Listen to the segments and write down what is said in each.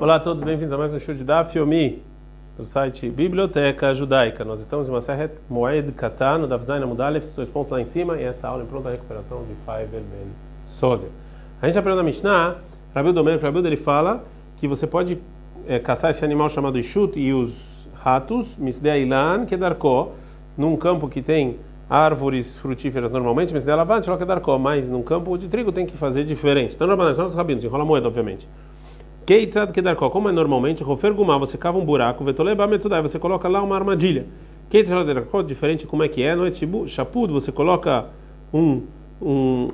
Olá a todos, bem-vindos a mais um show de Daf Yomi, do site Biblioteca Judaica. Nós estamos em uma Serret Moed Katan, Daf Zayin Amudalef, dois pontos lá em cima, e essa aula em pronta recuperação de Faivel Ben Sozia. A gente aprendeu na Mishnah, Rabi Domer, Rabi ele fala que você pode é, caçar esse animal chamado Ishut e os ratos, Misdea Ilan, Kedarko, num campo que tem árvores frutíferas normalmente, Misdea Lavante, Kedarko, mas num campo de trigo tem que fazer diferente. Então, nós rabinos, enrola moeda, obviamente. Keitzad Kedarko, como é normalmente, Rofer Gumá, você cava um buraco, Vetoleba Metudai, você coloca lá uma armadilha. Keitzad Kedarko, diferente como é que é, não é tipo Shapud, você coloca um, um,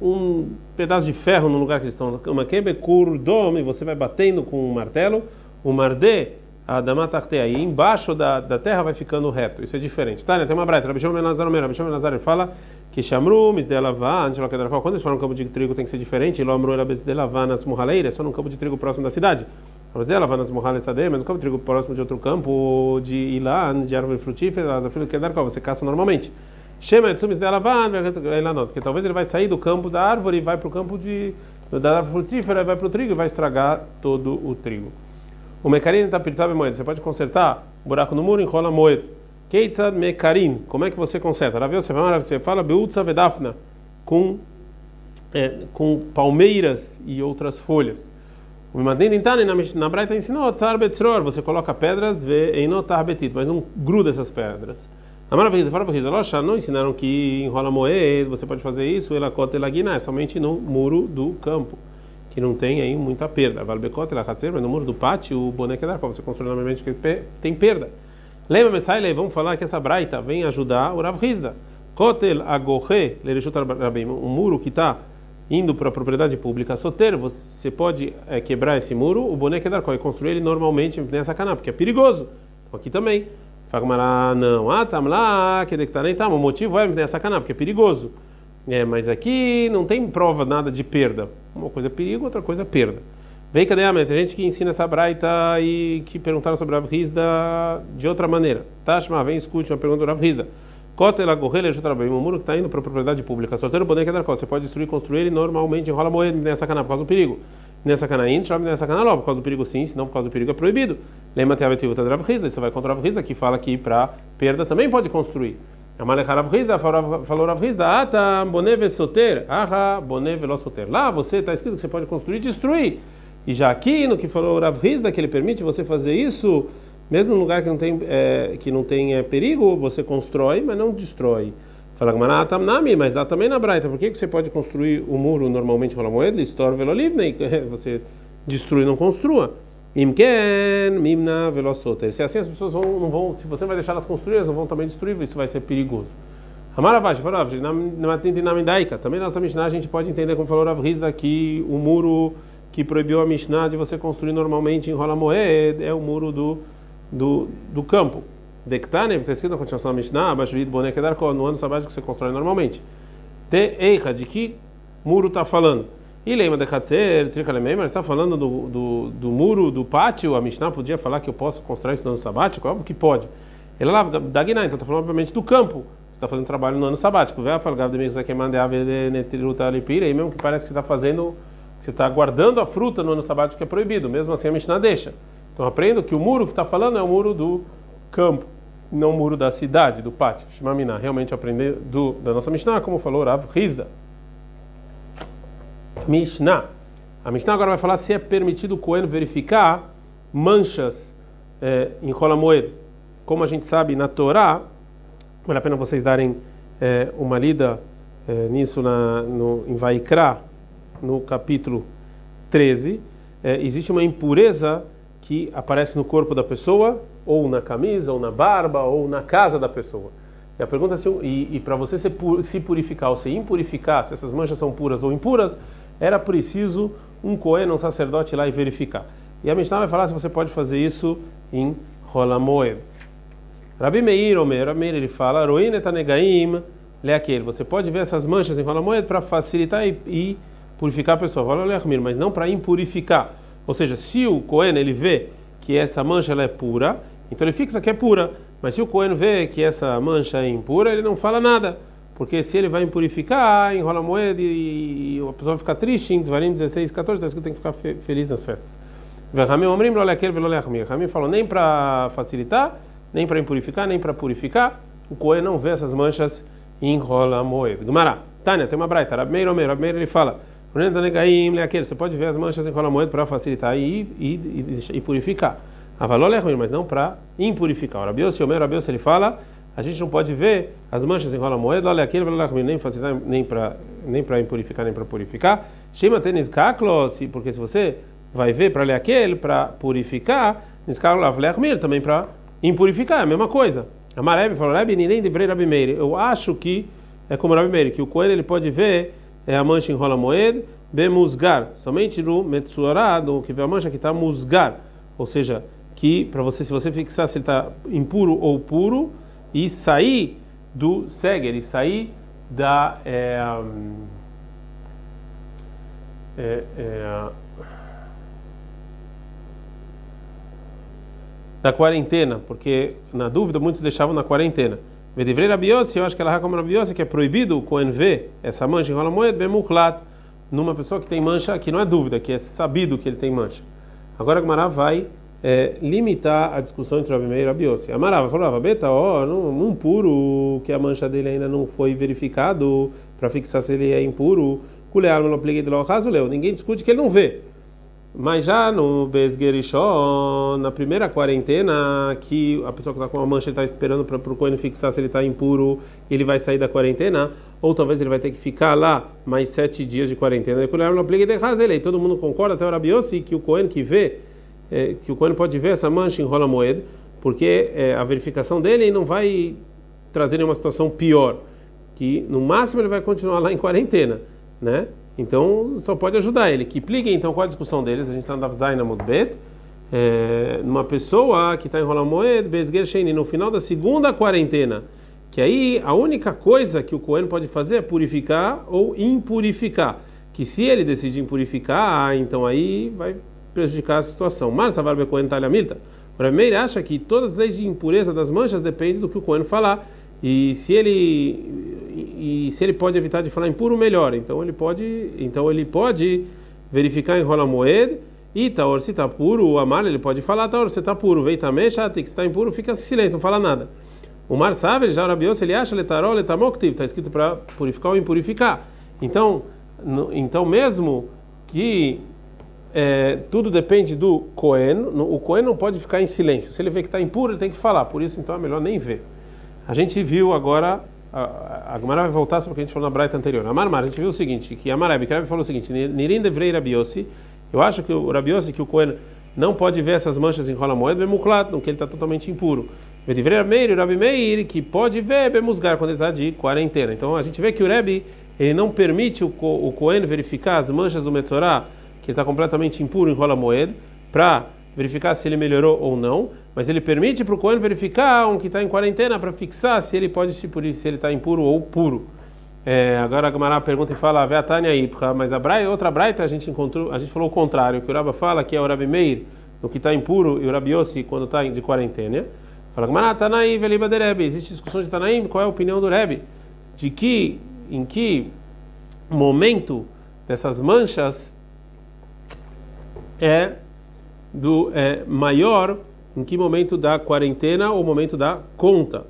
um pedaço de ferro no lugar que eles estão, uma Kebekurdome, você vai batendo com um martelo, o Mardé, a Damatarte, aí embaixo da, da terra vai ficando reto, isso é diferente. Tá, né? Tem uma braita, Rabi Shimon Nazar Omer, Rabi Shimon Nazar fala que Shamru, Misdelavá, quando eles falam que campo de trigo tem que ser diferente, Lomru ela Misdelavá nas murraleiras, só num campo de trigo próximo da cidade. Misdelavá nas murraleiras mas um campo de trigo próximo de outro campo, de Ilá, de árvore frutífera, Azafilo Kedarkó, você caça normalmente. Shema Etsu Misdelavá, porque talvez ele vai sair do campo da árvore e vai para o campo de, da árvore frutífera, vai para o trigo e vai estragar todo o trigo. O mecarim está pirtabe moeda, você pode consertar buraco no muro, enrola moeda. Keitzad mekarin, como é que você conserta? Rav você fala, você fala beutza vedafna, com, é, com palmeiras e outras folhas. O Mimadin Intani na Braita ensinou, tzar betzror, você coloca pedras, vê einotar betit, mas não gruda essas pedras. A maravilha, fala para não ensinaram que enrola moeda, você pode fazer isso, elakot elagina, é somente no muro do campo, que não tem aí muita perda. Valbekot elakatzer, mas no muro do pátio, o boneco é da você constrói normalmente que tem perda. Lembra, Messaile, vamos falar que essa braita vem ajudar o Rav Hizda. Kotel rabim, um muro que está indo para a propriedade pública soter, você pode é, quebrar esse muro, o boneco é dar e construir ele normalmente nessa cana, porque é perigoso. Aqui também. Fagmará, não. Ah, tam lá, que tá nem tá. O motivo é nessa cana, porque é perigoso. É, mas aqui não tem prova nada de perda. Uma coisa é perigo, outra coisa é perda. Vem cadê a? Tem gente que ensina essa braita e que perguntaram sobre a Rav de outra maneira. Tashma, vem escute uma pergunta do Rav Rizda. Kotela gorrela bem um muro que está indo para a propriedade pública. Solteiro boneco é Você pode destruir, construir ele normalmente enrola moeda nessa cana por causa do perigo. Nessa cana chama nessa cana logo, por causa do perigo sim, senão por causa do perigo é proibido. Lembra até a vetiva da Rav Isso vai contra a Rav que fala que para perda também pode construir. Amalekar Rav Rizda falou Rav Rizda, ata boneve soter, aha boneve lo soter. Lá você está escrito que você pode construir e destruir. E já aqui no que falou o Rav Hizda, que ele permite você fazer isso, mesmo no lugar que não tem, é, que não tem é, perigo, você constrói, mas não destrói. Fala Gmanatamnami, mas dá também na Braita. Por que, que você pode construir o muro normalmente com a moeda? Estor velolivnei, você destrui e não construa. Imken, mimna velosoter. Se assim as pessoas vão, não vão, se você vai deixar elas construir, elas vão também destruir, isso vai ser perigoso. Amaravash, na Midaika, também nossa Mishnah a gente pode entender como falou Rav Hizda que o muro que proibiu a Mishnah de você construir normalmente em Rola é o muro do, do, do campo. Dektane, está escrito na continuação da Mishnah, de Bonek no ano sabático que você constrói normalmente. Te Eicha, de que muro está falando? E Leima de Katzer, mas está falando do, do, do, muro do pátio, a Mishnah podia falar que eu posso construir isso no ano sabático? Óbvio que pode. Ele lá, da Guiná, então está falando obviamente do campo. Você está fazendo trabalho no ano sabático. Vê a falgada de Mexaquemandea, Netriluta Alipira, e mesmo que parece que está fazendo você está guardando a fruta no ano sabático que é proibido, mesmo assim a Mishnah deixa. Então aprendo que o muro que está falando é o muro do campo, não o muro da cidade, do pátio. Shimamina, realmente aprender do, da nossa Mishnah, como falou Rav Rizda. Mishnah. A Mishnah agora vai falar se é permitido o Cohen verificar manchas é, em Rola Moed. Como a gente sabe, na Torá, vale a pena vocês darem é, uma lida é, nisso na, no, em Vaikra, no capítulo 13, é, existe uma impureza que aparece no corpo da pessoa, ou na camisa, ou na barba, ou na casa da pessoa. E a pergunta é se, e, e para você se, se purificar ou se impurificar, se essas manchas são puras ou impuras, era preciso um cohen, um sacerdote lá e verificar. E a Mishnah vai falar se você pode fazer isso em Rolamoed. Rabi Meir, Omer, Meir, ele fala, Roin etanegaim, aquele. Você pode ver essas manchas em Rolamoed para facilitar e, e purificar a pessoa, mas não para impurificar. Ou seja, se o Cohen ele vê que essa mancha ela é pura, então ele fixa que é pura. Mas se o Cohen vê que essa mancha é impura, ele não fala nada. Porque se ele vai impurificar, enrola a moeda e a pessoa fica triste, em Dvarim 16, 14, está que tem que ficar feliz nas festas. Verramim omrim lo lequer velo leachmir. Ramim falou nem para facilitar, nem para impurificar, nem para purificar. O Cohen não vê essas manchas e enrola a moed. Gumará. Tânia, tem uma braita. Rabmeir Omer. Rabmeir ele fala. Você pode ver as manchas em enrola a moed para facilitar e, e, e, e purificar. Avalol é mas não para impurificar. O Rabios, Omer, Rabios ele fala a gente não pode ver as manchas em rola moeda, olha aquele nem facilitar nem para nem para impurificar nem para purificar. Shema tenis kaklo, porque se você vai ver para ler aquele para purificar, niskaklo avlechmir também para impurificar, é a mesma coisa. A Mareb falou, Rabi nem devrei Rabi Meir. Eu acho que é como Rabi Meir, que o coelho ele pode ver é a mancha em rola moeda, bemusgar, somente no metsuarado, que vê a mancha que está musgar, ou seja, que para você se você fixar se ele está impuro ou puro, e sair do Seger, e sair da. É, é, é, da quarentena, porque na dúvida muitos deixavam na quarentena. Vedivre Rabiose, eu acho que ela como Rabiose, que é proibido o ver essa mancha em rola moeda, bemuchlat, numa pessoa que tem mancha, que não é dúvida, que é sabido que ele tem mancha. Agora a Gemara vai é, limitar a discussão entre Rabi Meir e Rabi Yossi. Amarava falava, beta, ó, num, um puro que a mancha dele ainda não foi verificado para fixar se ele é impuro, de leu. Ninguém discute que ele não vê. Mas já no Besgerishon, na primeira quarentena, que a pessoa que está com a mancha está esperando para o Cohen fixar se ele está impuro, ele vai sair da quarentena, ou talvez ele vai ter que ficar lá mais sete dias de quarentena. E todo mundo concorda, até o Rabiossi, que o Cohen que vê é, que o Cohen pode ver essa mancha em rola porque é, a verificação dele não vai trazer nenhuma situação pior, que no máximo ele vai continuar lá em quarentena, né? Então só pode ajudar ele. Que pligue então qual a discussão deles? A gente está no Zaina Mudbet, é, numa pessoa que está em rola moed, Bezger no final da segunda quarentena, que aí a única coisa que o Cohen pode fazer é purificar ou impurificar. Que se ele decidir impurificar, então aí vai prejudicar a situação. Mas Savar Becoen Talha Milta. O Rameir acha que todas as leis de impureza das manchas dependem do que o Cohen falar. E se ele e, se ele pode evitar de falar impuro, melhor. Então ele pode, então ele pode verificar em rola moed e taor se está puro, o amar ele pode falar taor se está puro, vei também chate que está impuro, fica silêncio, não fala nada. O mar sabe, já o Rabios, ele acha letarol, letamoktiv, está escrito para purificar ou impurificar. Então, no, então mesmo que é, tudo depende do Cohen. O Cohen não pode ficar em silêncio. Se ele vê que está impuro, ele tem que falar. Por isso, então, é melhor nem ver. A gente viu agora, a Gemara vai voltar sobre o que a gente falou na Braita anterior. A Marmar, a gente viu o seguinte, que a Marabi falou o seguinte, Nirin devrei Rabiossi, eu acho que o Rabiossi, que o Cohen não pode ver essas manchas em rola moeda, bemuklat, que ele está totalmente impuro. Vedivrei Meir, o que pode ver bemusgar quando ele está de quarentena. Então a gente vê que o Rebbe, ele não permite o, Cohen verificar as manchas do Metzorah que está completamente impuro em rola moed, para verificar se ele melhorou ou não, mas ele permite para o Cohen verificar um que está em quarentena para fixar se ele pode se purir, se ele está impuro ou puro. É, agora a Gamara pergunta e fala, Veatania Ipka, mas a outra Braita a gente encontrou, a gente falou o contrário, que o Rabba fala que é o Rabi Meir, no que está impuro, e o Rabi Yossi quando está de quarentena. Fala, Gamara, Tanaim, Veliba de Rebbe, existe discussão de Tanaim, qual é a opinião do Rebbe? De que, em que momento dessas manchas é do é, maior em que momento da quarentena ou momento da conta,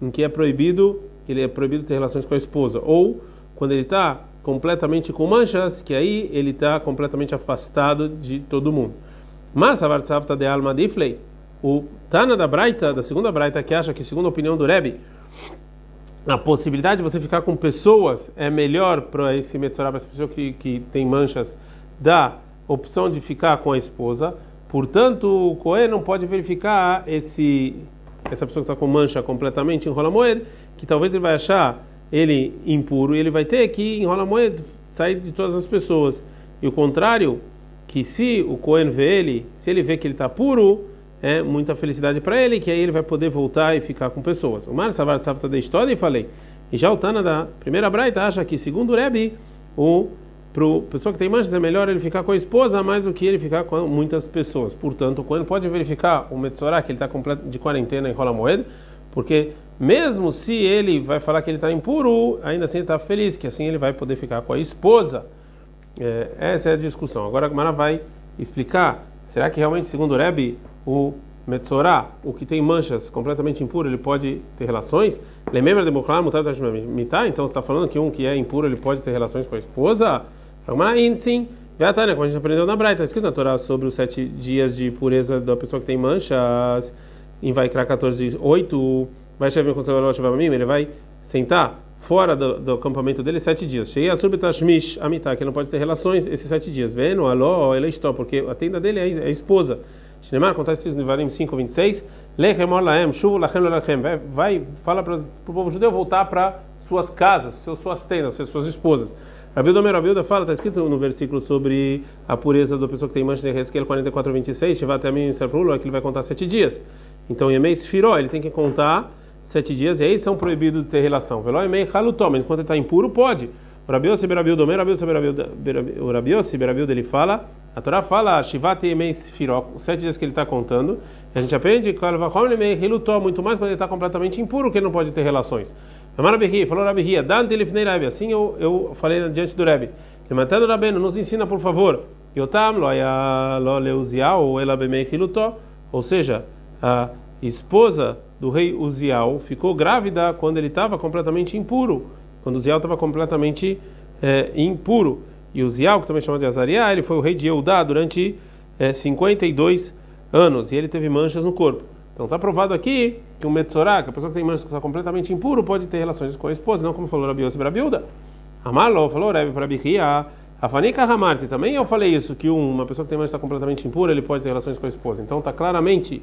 em que é proibido, ele é proibido ter relações com a esposa, ou quando ele está completamente com manchas, que aí ele está completamente afastado de todo mundo. Mas a de Alma Diflei, o Tana da Braita, da segunda Braita, que acha que, segundo a opinião do Rebbe, a possibilidade de você ficar com pessoas é melhor para esse Metzorah, para essa pessoa que, que tem manchas da opção de ficar com a esposa. Portanto, o Cohen não pode verificar esse essa pessoa que está com mancha completamente em rola moed, que talvez ele vai achar ele impuro e ele vai ter que enrola moed sair de todas as pessoas. E o contrário, que se o Cohen vê ele, se ele vê que ele está puro, é muita felicidade para ele, que aí ele vai poder voltar e ficar com pessoas. O Mar Savar Savta da história e falei. E já o Tana da primeira Braita acha que, segundo o Rebbe, o para o pessoa que tem manchas é melhor ele ficar com a esposa mais do que ele ficar com muitas pessoas. Portanto, quando pode verificar o Metzorah que ele está de quarentena em rola moeda, porque mesmo se ele vai falar que ele está impuro, ainda assim ele está feliz, que assim ele vai poder ficar com a esposa. É, essa é a discussão. Agora a Gemara vai explicar Será que realmente, segundo o Rebbe, o Metzorá, o que tem manchas completamente impuro, ele pode ter relações? Lembra de? Então você está falando que um que é impuro, ele pode ter relações com a esposa? Sim. Gatania, como a gente aprendeu na Braita, está escrito na Torá sobre os sete dias de pureza da pessoa que tem manchas, em Vaikra 14, 8, vai chegar com mim, ele vai sentar fora do, do, acampamento dele sete dias. Cheguei a subtashmish amitar, que não pode ter relações esses sete dias. Vendo, alô, ele está, porque a tenda dele é a esposa. Shinemar, acontece isso no Varim 5, 26. Lechem laem, shuvu lachem lachem. Vai, fala para o povo judeu voltar para suas casas, suas tendas, suas esposas. Rabilda Merabilda fala, está escrito no versículo sobre a pureza da pessoa que tem mancha de Resquel 44, 26, Shivat Yamim Serprulo, é que ele vai contar sete dias. Então, Yemei Sfiró, ele tem que contar sete dias, e aí são proibidos de ter relação. Veló Yemei Halutó, mas enquanto ele está impuro, pode. Rabiose Berabilda, o Rabiose ele fala, a Torá fala, Shivat Yemei Sfiró, sete dias que ele está contando, a gente aprende, muito mais quando ele está completamente impuro, que ele não pode ter relações. Amar Rabi falou Rabi Ria, Dante Lifnei assim eu, eu falei diante do Rebbe. Levantando Rabeno, nos ensina por favor. Yotam loya lo leuzial ou ela bemei hilutó, ou seja, a esposa do rei Uzial ficou grávida quando ele estava completamente impuro, quando Uzial estava completamente é, impuro. E Uzial, que também chama de Azariah, ele foi o rei de Eudá durante é, 52 anos e ele teve manchas no corpo. Então está provado aqui que um Metzorá, que a pessoa que tem manchas que está completamente impuro, pode ter relações com a esposa, não como falou Rabi Yossi Brabilda. Amarlo falou Rabi para Bihia. A Fanika Hamarti também eu falei isso, que uma pessoa que tem manchas está completamente impura, ele pode ter relações com a esposa. Então está claramente,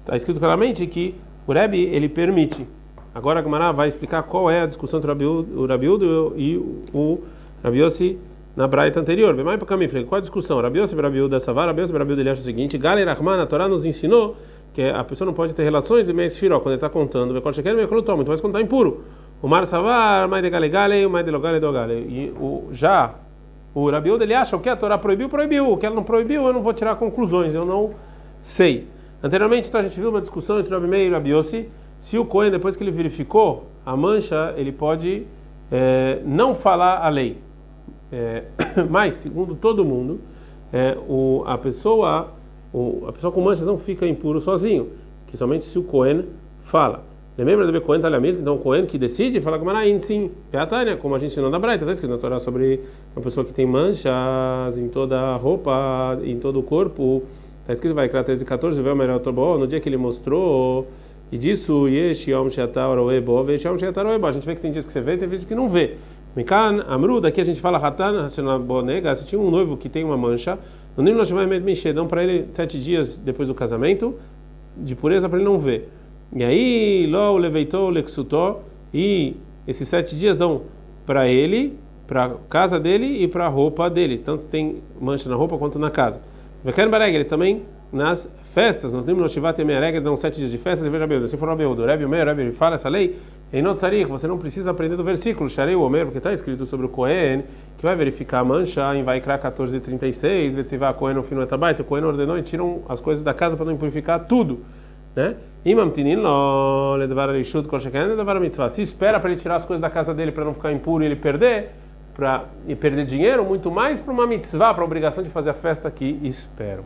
está escrito claramente que o Rebbe ele permite. Agora a Gemara vai explicar qual é a discussão entre o Rabiudo e o Rabi Yossi na braita anterior. Vem mais para caminho, qual a discussão? Rabi Yossi Brabilda Savar, Rabi Yossi Brabilda ele acha o seguinte: Galer Rahman, a Torá nos ensinou que a pessoa não pode ter relações de mês firó, quando ele está contando, muito mais quando está impuro. O mar savar, mais de galegale, mais de logale dogale. E o, já o Rabiúda ele acha o que a Torá proibiu, proibiu. O que ela não proibiu, eu não vou tirar conclusões, eu não sei. Anteriormente, então, a gente viu uma discussão entre o Rabi Meir e o Rabiossi, se o Cohen, depois que ele verificou a mancha, ele pode é, não falar a lei. É, mas, segundo todo mundo, é, o, a pessoa o, a pessoa com manchas não fica impuro sozinho, que somente se o Cohen fala. Lembra de Cohen Talhamir? Então, o Cohen que decide fala com Maraim, sim. É a Tânia, como a gente não dá Braita, está escrito na Torá sobre uma pessoa que tem manchas em toda a roupa, em todo o corpo. Está escrito, vai, 13 e 14, vê o melhor no dia que ele mostrou. E disso, Yesh Yom Shetar Oebo, Yesh Yom Shetar Oebo. A gente vê que tem dias que você vê, tem vezes que não vê. Mikan, Amru, daqui a gente fala Hatan, Hashanabonega, se tinha um noivo que tem uma mancha, no Nim Nashimai Mishé, dão para ele sete dias depois do casamento, de pureza para ele não ver. E aí, Lo leveitou Lexutó, e esses sete dias dão para ele, para a casa dele e para a roupa dele. Tanto tem mancha na roupa quanto na casa. Vekan Bareg, ele também nas festas, no Nim Noshivat Emereg, dão sete dias de festa, ele veja se for o Abeudo, Rebbe Omer, Rebbe, ele fala essa lei, em Notzarik, você não precisa aprender do versículo, Sharei Omer, porque está escrito sobre o Cohen, que vai verificar a mancha em Vaikra 14:36, Vetzivá Cohen no Etabait, o Cohen ordenou e tiram as coisas da casa para não purificar tudo, né? Se espera para ele tirar as coisas da casa dele para não ficar impuro e ele perder, para e perder dinheiro, muito mais para uma mitzvah, para a obrigação de fazer a festa que esperam.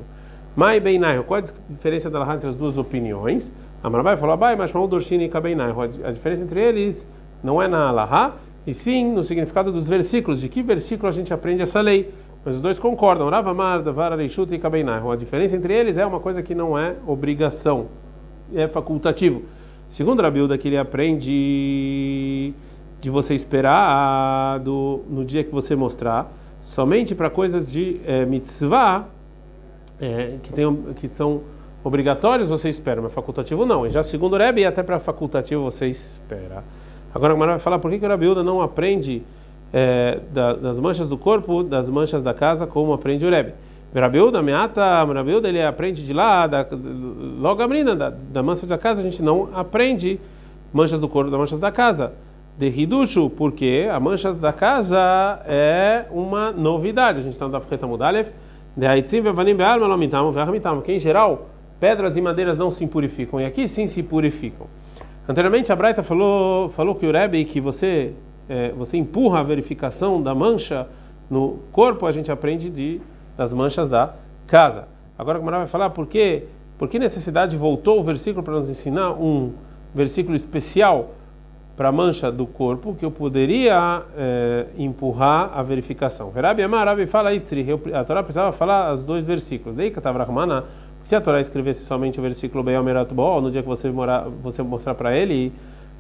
Mai Beinai, qual a diferença da entre as duas opiniões? Amarabai falou Abai, mas chamou Dorshini e Kabeinai. A diferença entre eles não é na Alaha, e sim no significado dos versículos. De que versículo a gente aprende essa lei? Mas os dois concordam. Rava Marda, Vara Reishut e Kabeinai. A diferença entre eles é uma coisa que não é obrigação, é facultativo. Segundo a Bilda, que ele aprende de você esperar do, no dia que você mostrar, somente para coisas de é, mitzvah, é, que, tem, que são obrigatórios, você espera, mas facultativo não. E já segundo o Rebbe, até para facultativo você espera. Agora a vai falar por que, que o Rabiúda não aprende é, da, das manchas do corpo, das manchas da casa, como aprende o Rebbe. Rabiúda, meata, Rabiúda, ele aprende de lá, da, logo a menina, da, da mancha da casa, a gente não aprende manchas do corpo, das manchas da casa. De Hiduchu, porque a manchas da casa é uma novidade. A gente está no Dafreta Mudalev. De Haitzim, Vevanim, Be'al, Melomitam, Vermitam, que em geral pedras e madeiras não se impurificam, e aqui sim se purificam. Anteriormente a Braita falou, falou que o Rebbe que você é, você empurra a verificação da mancha no corpo, a gente aprende de das manchas da casa. Agora como vai falar por que, por que necessidade voltou o versículo para nos ensinar um versículo especial para a mancha do corpo que eu poderia é, empurrar a verificação. Verabi Amar, Rabi fala Itzri, a Torá precisava falar os dois versículos. Dei Katavrahmana, se a Torá escrevesse somente o versículo Beyomerat Bo, no dia que você, morar, você mostrar para ele,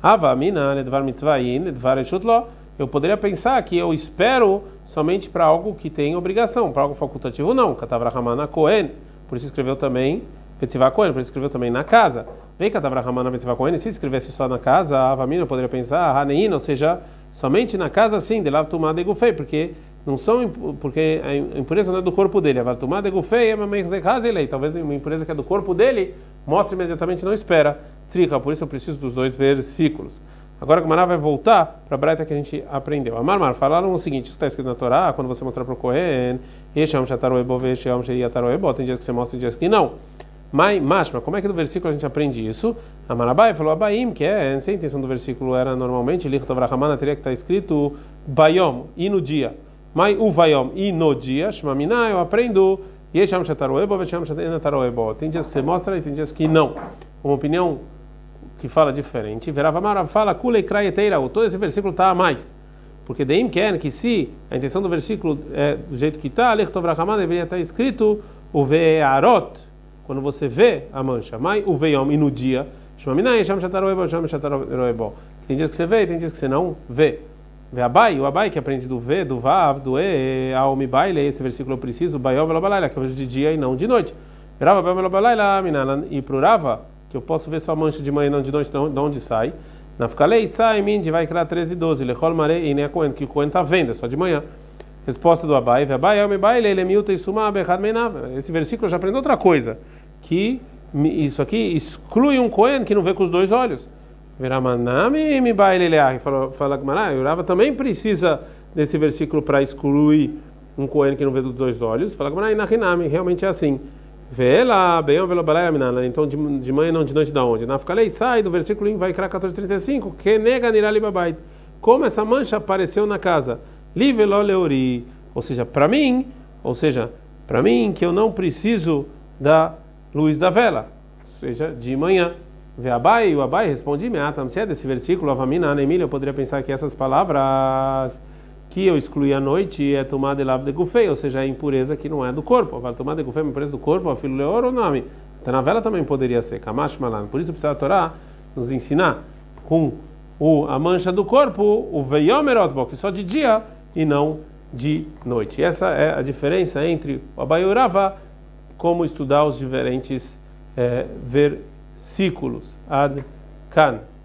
Ava Mina, Ledvar Mitzvayin, Ledvar Eshutlo, eu poderia pensar que eu espero somente para algo que tem obrigação, para algo facultativo não. Katavrahmana Kohen, por isso escreveu também Petzivá Kohen, por isso escreveu também na casa. Vem Katavrahmana Petzivá Kohen, se escrevesse só na casa, a Avamina poderia pensar, Haneina, ou seja, somente na casa sim, de lá tomada Gufei, porque não são porque a impureza não é do corpo dele, a tomada Gufei é uma talvez uma impureza que é do corpo dele, mostra imediatamente não espera. Trica, por isso eu preciso dos dois versículos. Agora o Mará vai voltar para a Braita que a gente aprendeu. A Marmar falaram o seguinte: isso está escrito na Torá, quando você mostrar para o Kohen, tem dias que você mostra e dias que não. Mas, Mashma, como é que no versículo a gente aprende isso? A Marabai falou Abaim, que é, se a intenção do versículo era normalmente, teria que estar escrito Bayom, e no dia. Mas o Bayom, e no dia, Shmamina, eu aprendo Yesham Shataroebo, Vesham Shataroebo. Tem dias que você mostra e tem dias que não. Uma opinião que fala diferente. Veravamara fala Kulei Krayeteira, todo esse versículo está a mais. Porque Deim quer que se a intenção do versículo é do jeito que está, Lichtovrahamana deveria estar escrito o Ve'arot quando você vê a mancha. Mai o e no dia. Tem dias que você vê e tem dias que você não vê. Vê Abai, o Abai que aprende do V, do Vav, do E, ao Mibaile, esse versículo eu preciso, Baiov Elobalaila, que eu vejo de dia e não de noite. Rava Baiov Elobalaila, e pro Rava, que eu posso ver sua mancha de manhã e não de noite, de onde sai. Na Ficalei, sai, Mind, vai criar 13 e 12. Lechol Mare, e nem a Coen, que o Coen está vendo, é só de manhã. Resposta do Abai, Abai, El Mibaile, ele é miúta e suma, Bechad Meinav. Esse versículo já aprendeu outra coisa que isso aqui exclui um Cohen que não vê com os dois olhos. Viramanami me baileleah. Fala Gamara, Urava também precisa desse versículo para excluir um Cohen que não vê dos dois olhos. Fala Gamara, Inahinami, realmente é assim. Vela, bem, velo Então de, de manhã não de noite da onde? Na lei sai do versículo em vai criar 1435, que nega nirali babait. Como essa mancha apareceu na casa? Livelo leori, ou seja, para mim, ou seja, para mim que eu não preciso da luz da vela, ou seja, de manhã. Vê Abai, o Abai responde, se é desse versículo, Avamina, Anemília, eu poderia pensar que essas palavras que eu excluí à noite é tomada de de gufei, ou seja, a impureza que não é do corpo. Vai tomar de gufei, uma impureza do corpo, filho leor ou nome. Então na vela também poderia ser, Kamash Malan. Por isso precisa a Torá nos ensinar com o, a mancha do corpo, o veiomerot, que só de dia e não de noite. Essa é a diferença entre o Abai e o Rava como estudar os diferentes é, versículos. Ad Kan.